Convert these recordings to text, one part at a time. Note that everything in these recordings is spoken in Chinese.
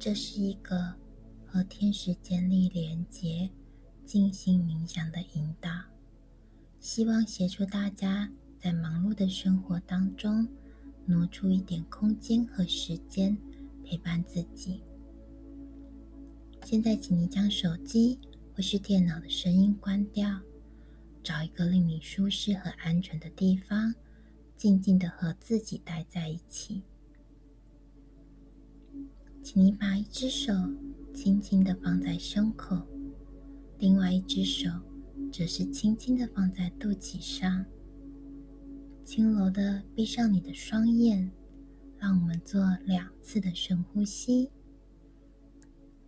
这是一个和天使建立连结、静心冥想的引导，希望协助大家在忙碌的生活当中挪出一点空间和时间陪伴自己。现在，请你将手机或是电脑的声音关掉，找一个令你舒适和安全的地方，静静的和自己待在一起。请你把一只手轻轻的放在胸口，另外一只手则是轻轻的放在肚脐上，轻柔的闭上你的双眼。让我们做两次的深呼吸。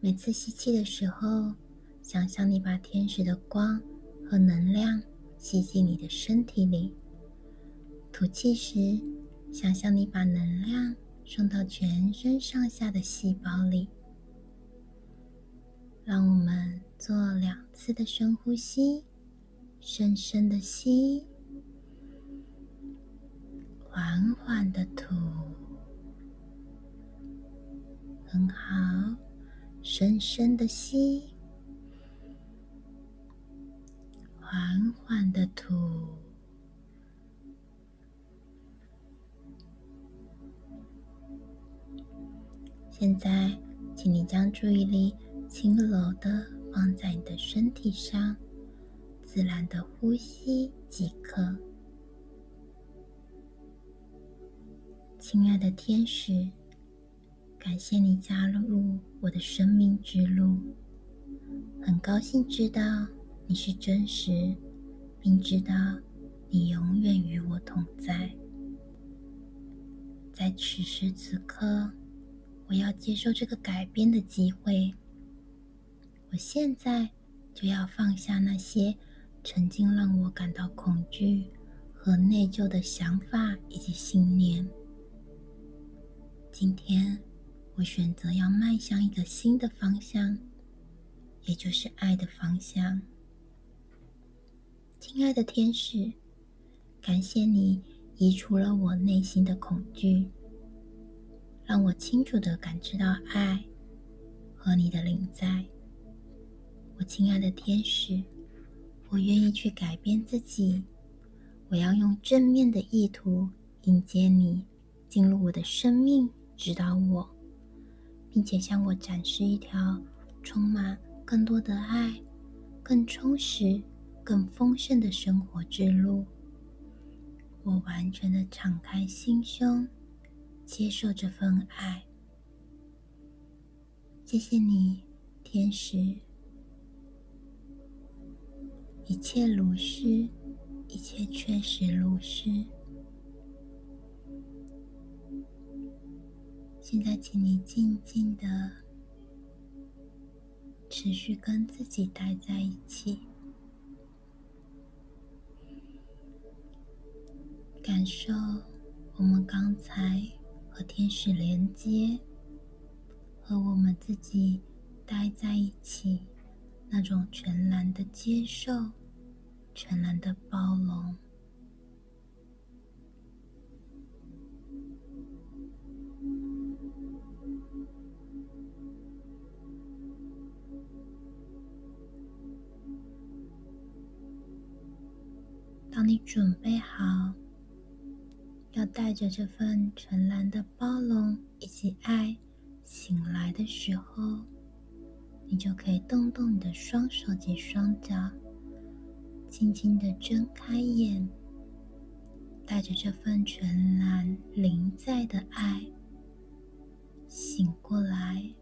每次吸气的时候，想象你把天使的光和能量吸进你的身体里；吐气时，想象你把能量。送到全身上下的细胞里。让我们做两次的深呼吸，深深的吸，缓缓的吐，很好，深深的吸，现在，请你将注意力轻柔的放在你的身体上，自然的呼吸即可。亲爱的天使，感谢你加入我的生命之路。很高兴知道你是真实，并知道你永远与我同在。在此时此刻。我要接受这个改变的机会。我现在就要放下那些曾经让我感到恐惧和内疚的想法以及信念。今天，我选择要迈向一个新的方向，也就是爱的方向。亲爱的天使，感谢你移除了我内心的恐惧。让我清楚的感知到爱和你的灵在，我亲爱的天使，我愿意去改变自己。我要用正面的意图迎接你进入我的生命，指导我，并且向我展示一条充满更多的爱、更充实、更丰盛的生活之路。我完全的敞开心胸。接受这份爱，谢谢你，天使。一切如是，一切确实如是。现在，请你静静的持续跟自己待在一起，感受我们刚才。和天使连接，和我们自己待在一起，那种全然的接受，全然的包容。当你准备好。要带着这份纯蓝的包容以及爱醒来的时候，你就可以动动你的双手及双脚，轻轻的睁开眼，带着这份纯蓝临在的爱醒过来。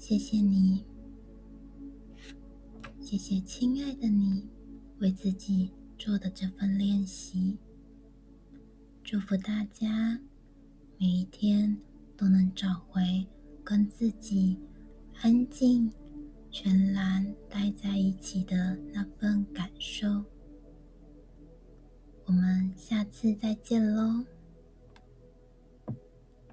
谢谢你，谢谢亲爱的你为自己做的这份练习。祝福大家每一天都能找回跟自己安静、全然待在一起的那份感受。我们下次再见喽。